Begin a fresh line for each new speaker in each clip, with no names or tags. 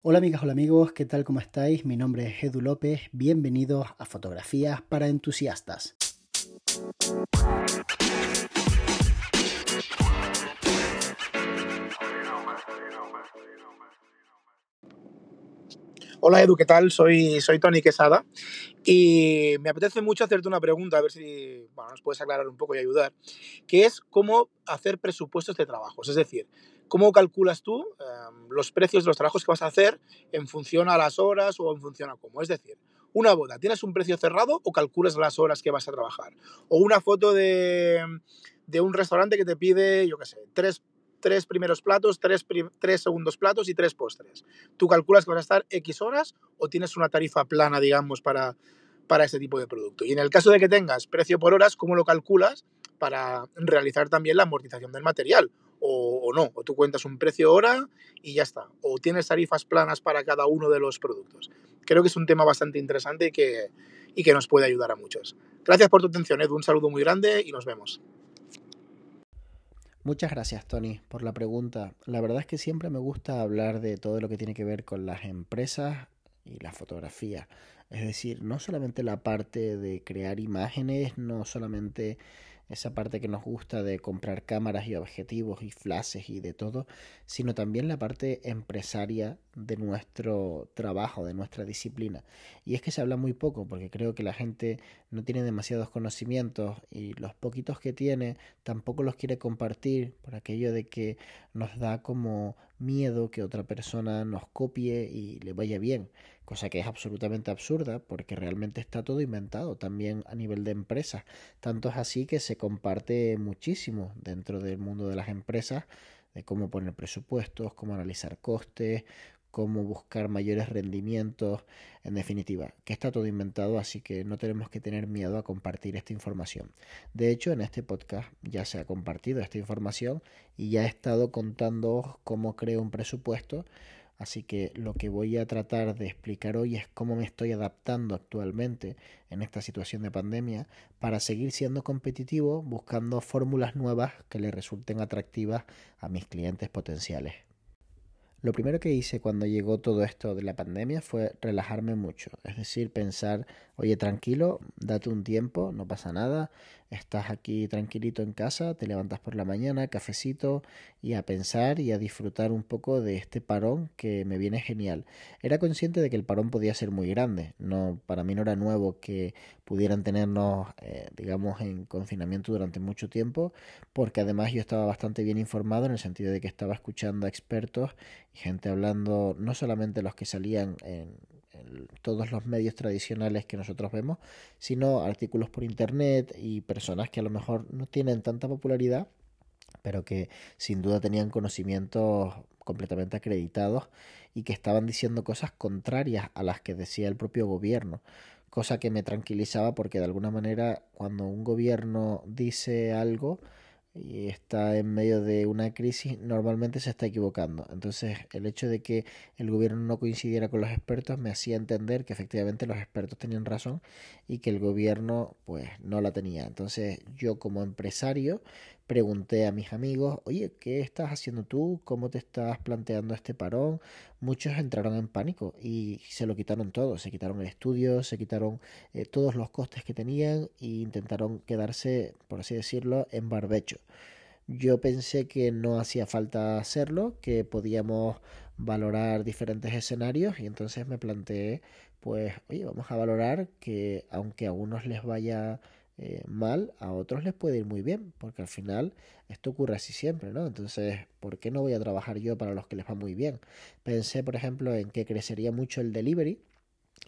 Hola amigas, hola amigos, ¿qué tal? ¿Cómo estáis? Mi nombre es Edu López, bienvenidos a Fotografías para Entusiastas.
Hola Edu, ¿qué tal? Soy, soy Tony Quesada y me apetece mucho hacerte una pregunta, a ver si nos puedes aclarar un poco y ayudar, que es cómo hacer presupuestos de trabajos. Es decir, cómo calculas tú em, los precios de los trabajos que vas a hacer en función a las horas o en función a cómo. Es decir, una boda, ¿tienes un precio cerrado o calculas las horas que vas a trabajar? O una foto de, de un restaurante que te pide, yo qué sé, tres tres primeros platos, tres, tres, segundos platos y tres postres. ¿Tú calculas que vas a estar X horas o tienes una tarifa plana, digamos, para, para ese tipo de producto? Y en el caso de que tengas precio por horas, ¿cómo lo calculas para realizar también la amortización del material? O, no, o tú cuentas un precio hora y ya está. O tienes tarifas planas para cada uno de los productos. Creo que es un tema bastante interesante y que, y que nos puede ayudar a muchos. Gracias por tu atención, Edu. Un saludo muy grande y nos vemos.
Muchas gracias, Tony, por la pregunta. La verdad es que siempre me gusta hablar de todo lo que tiene que ver con las empresas y la fotografía. Es decir, no solamente la parte de crear imágenes, no solamente esa parte que nos gusta de comprar cámaras y objetivos y flashes y de todo, sino también la parte empresaria de nuestro trabajo, de nuestra disciplina. Y es que se habla muy poco porque creo que la gente no tiene demasiados conocimientos y los poquitos que tiene tampoco los quiere compartir por aquello de que nos da como miedo que otra persona nos copie y le vaya bien cosa que es absolutamente absurda porque realmente está todo inventado también a nivel de empresas. Tanto es así que se comparte muchísimo dentro del mundo de las empresas de cómo poner presupuestos, cómo analizar costes, cómo buscar mayores rendimientos, en definitiva, que está todo inventado, así que no tenemos que tener miedo a compartir esta información. De hecho, en este podcast ya se ha compartido esta información y ya he estado contando cómo creo un presupuesto Así que lo que voy a tratar de explicar hoy es cómo me estoy adaptando actualmente en esta situación de pandemia para seguir siendo competitivo buscando fórmulas nuevas que le resulten atractivas a mis clientes potenciales. Lo primero que hice cuando llegó todo esto de la pandemia fue relajarme mucho, es decir, pensar, oye, tranquilo, date un tiempo, no pasa nada, estás aquí tranquilito en casa, te levantas por la mañana, cafecito y a pensar y a disfrutar un poco de este parón que me viene genial. Era consciente de que el parón podía ser muy grande, no para mí no era nuevo que pudieran tenernos eh, digamos en confinamiento durante mucho tiempo, porque además yo estaba bastante bien informado en el sentido de que estaba escuchando a expertos gente hablando no solamente los que salían en todos los medios tradicionales que nosotros vemos, sino artículos por internet y personas que a lo mejor no tienen tanta popularidad, pero que sin duda tenían conocimientos completamente acreditados y que estaban diciendo cosas contrarias a las que decía el propio gobierno, cosa que me tranquilizaba porque de alguna manera cuando un gobierno dice algo, y está en medio de una crisis, normalmente se está equivocando. Entonces, el hecho de que el gobierno no coincidiera con los expertos me hacía entender que efectivamente los expertos tenían razón y que el gobierno pues no la tenía. Entonces, yo como empresario pregunté a mis amigos, oye, ¿qué estás haciendo tú? ¿Cómo te estás planteando este parón? Muchos entraron en pánico y se lo quitaron todo, se quitaron el estudio, se quitaron eh, todos los costes que tenían e intentaron quedarse, por así decirlo, en barbecho. Yo pensé que no hacía falta hacerlo, que podíamos valorar diferentes escenarios y entonces me planteé, pues, oye, vamos a valorar que aunque a unos les vaya eh, mal, a otros les puede ir muy bien, porque al final esto ocurre así siempre, ¿no? Entonces, ¿por qué no voy a trabajar yo para los que les va muy bien? Pensé, por ejemplo, en que crecería mucho el delivery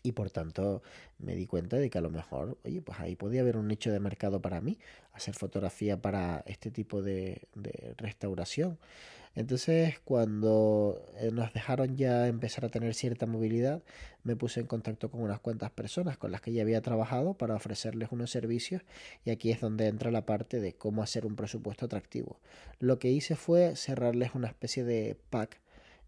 y por tanto me di cuenta de que a lo mejor, oye, pues ahí podía haber un nicho de mercado para mí, hacer fotografía para este tipo de, de restauración. Entonces, cuando eh, nos dejaron ya empezar a tener cierta movilidad, me puse en contacto con unas cuantas personas con las que ya había trabajado para ofrecerles unos servicios y aquí es donde entra la parte de cómo hacer un presupuesto atractivo. Lo que hice fue cerrarles una especie de pack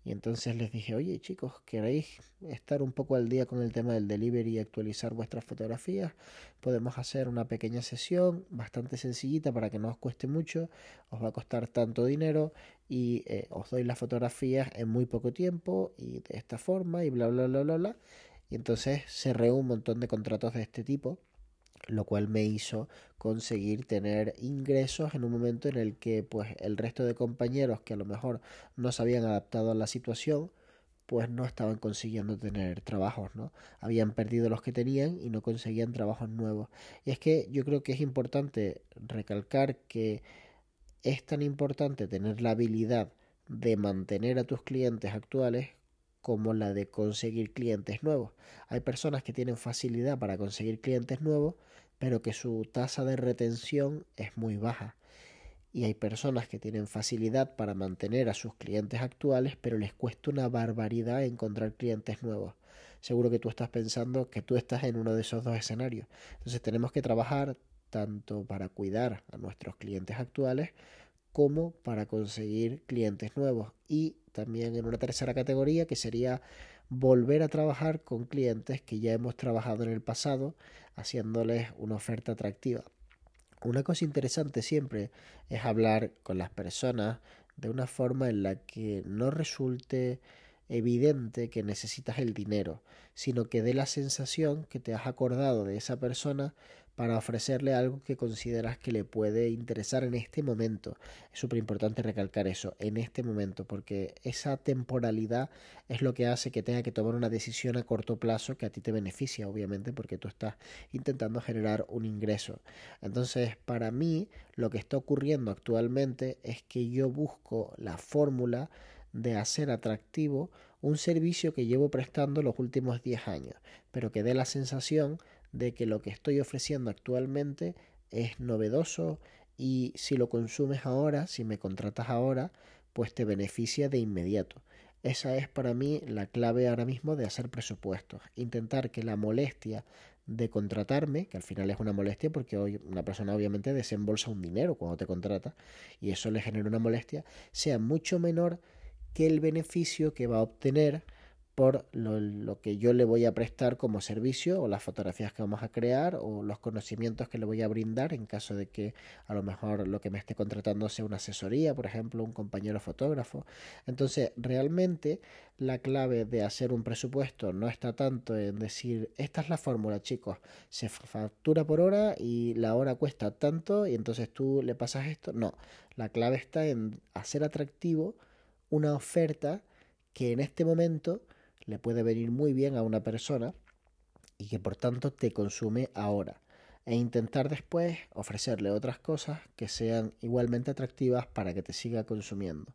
Y entonces les dije, oye chicos, ¿queréis estar un poco al día con el tema del delivery y actualizar vuestras fotografías? Podemos hacer una pequeña sesión bastante sencillita para que no os cueste mucho, os va a costar tanto dinero y eh, os doy las fotografías en muy poco tiempo y de esta forma y bla bla bla bla bla. Y entonces cerré un montón de contratos de este tipo lo cual me hizo conseguir tener ingresos en un momento en el que pues el resto de compañeros que a lo mejor no se habían adaptado a la situación pues no estaban consiguiendo tener trabajos, ¿no? Habían perdido los que tenían y no conseguían trabajos nuevos. Y es que yo creo que es importante recalcar que es tan importante tener la habilidad de mantener a tus clientes actuales como la de conseguir clientes nuevos. Hay personas que tienen facilidad para conseguir clientes nuevos, pero que su tasa de retención es muy baja. Y hay personas que tienen facilidad para mantener a sus clientes actuales, pero les cuesta una barbaridad encontrar clientes nuevos. Seguro que tú estás pensando que tú estás en uno de esos dos escenarios. Entonces tenemos que trabajar tanto para cuidar a nuestros clientes actuales como para conseguir clientes nuevos. Y también en una tercera categoría que sería volver a trabajar con clientes que ya hemos trabajado en el pasado, haciéndoles una oferta atractiva. Una cosa interesante siempre es hablar con las personas de una forma en la que no resulte evidente que necesitas el dinero, sino que dé la sensación que te has acordado de esa persona para ofrecerle algo que consideras que le puede interesar en este momento. Es súper importante recalcar eso, en este momento, porque esa temporalidad es lo que hace que tenga que tomar una decisión a corto plazo que a ti te beneficia, obviamente, porque tú estás intentando generar un ingreso. Entonces, para mí, lo que está ocurriendo actualmente es que yo busco la fórmula de hacer atractivo un servicio que llevo prestando los últimos 10 años, pero que dé la sensación de que lo que estoy ofreciendo actualmente es novedoso y si lo consumes ahora, si me contratas ahora, pues te beneficia de inmediato. Esa es para mí la clave ahora mismo de hacer presupuestos. Intentar que la molestia de contratarme, que al final es una molestia porque hoy una persona obviamente desembolsa un dinero cuando te contrata y eso le genera una molestia, sea mucho menor que el beneficio que va a obtener por lo, que yo le voy a prestar como servicio o las fotografías que vamos a crear o los conocimientos que le voy a brindar en caso de que a lo mejor lo que me esté contratando sea una asesoría, por ejemplo, un compañero fotógrafo. Entonces, realmente la clave de hacer un presupuesto no está tanto en decir, esta es la fórmula, chicos, se factura por hora y la hora cuesta tanto y entonces tú le pasas esto. No, la clave está en hacer atractivo una oferta que en este momento le puede venir muy bien a una persona y que por tanto te consume ahora e intentar después ofrecerle otras cosas que sean igualmente atractivas para que te siga consumiendo.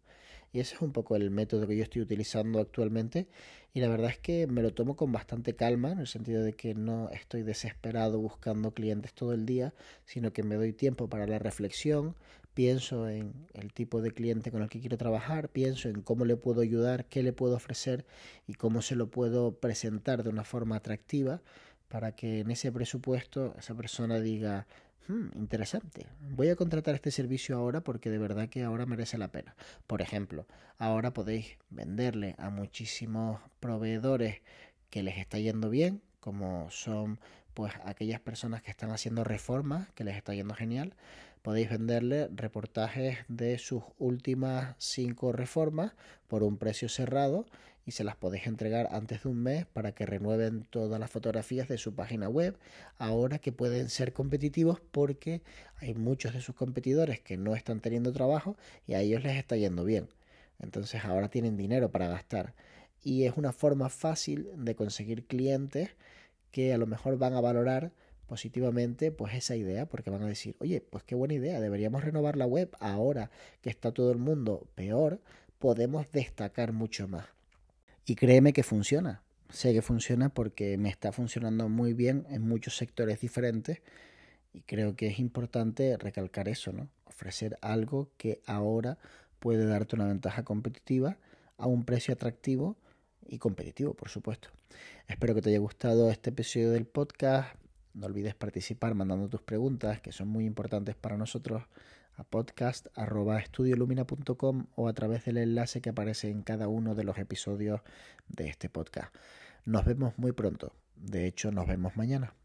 Y ese es un poco el método que yo estoy utilizando actualmente y la verdad es que me lo tomo con bastante calma en el sentido de que no estoy desesperado buscando clientes todo el día, sino que me doy tiempo para la reflexión, pienso en el tipo de cliente con el que quiero trabajar, pienso en cómo le puedo ayudar, qué le puedo ofrecer y cómo se lo puedo presentar de una forma atractiva para que en ese presupuesto esa persona diga, hmm, interesante, voy a contratar este servicio ahora porque de verdad que ahora merece la pena. Por ejemplo, ahora podéis venderle a muchísimos proveedores que les está yendo bien, como son pues aquellas personas que están haciendo reformas, que les está yendo genial, podéis venderle reportajes de sus últimas cinco reformas por un precio cerrado y se las podéis entregar antes de un mes para que renueven todas las fotografías de su página web. Ahora que pueden ser competitivos porque hay muchos de sus competidores que no están teniendo trabajo y a ellos les está yendo bien. Entonces ahora tienen dinero para gastar. Y es una forma fácil de conseguir clientes que a lo mejor van a valorar positivamente pues esa idea porque van a decir, oye, pues qué buena idea, deberíamos renovar la web ahora que está todo el mundo peor, podemos destacar mucho más. Y créeme que funciona, sé que funciona porque me está funcionando muy bien en muchos sectores diferentes y creo que es importante recalcar eso, ¿no? Ofrecer algo que ahora puede darte una ventaja competitiva a un precio atractivo y competitivo, por supuesto. Espero que te haya gustado este episodio del podcast. No olvides participar mandando tus preguntas, que son muy importantes para nosotros a podcast.estudiolumina.com o a través del enlace que aparece en cada uno de los episodios de este podcast. Nos vemos muy pronto. De hecho, nos vemos mañana.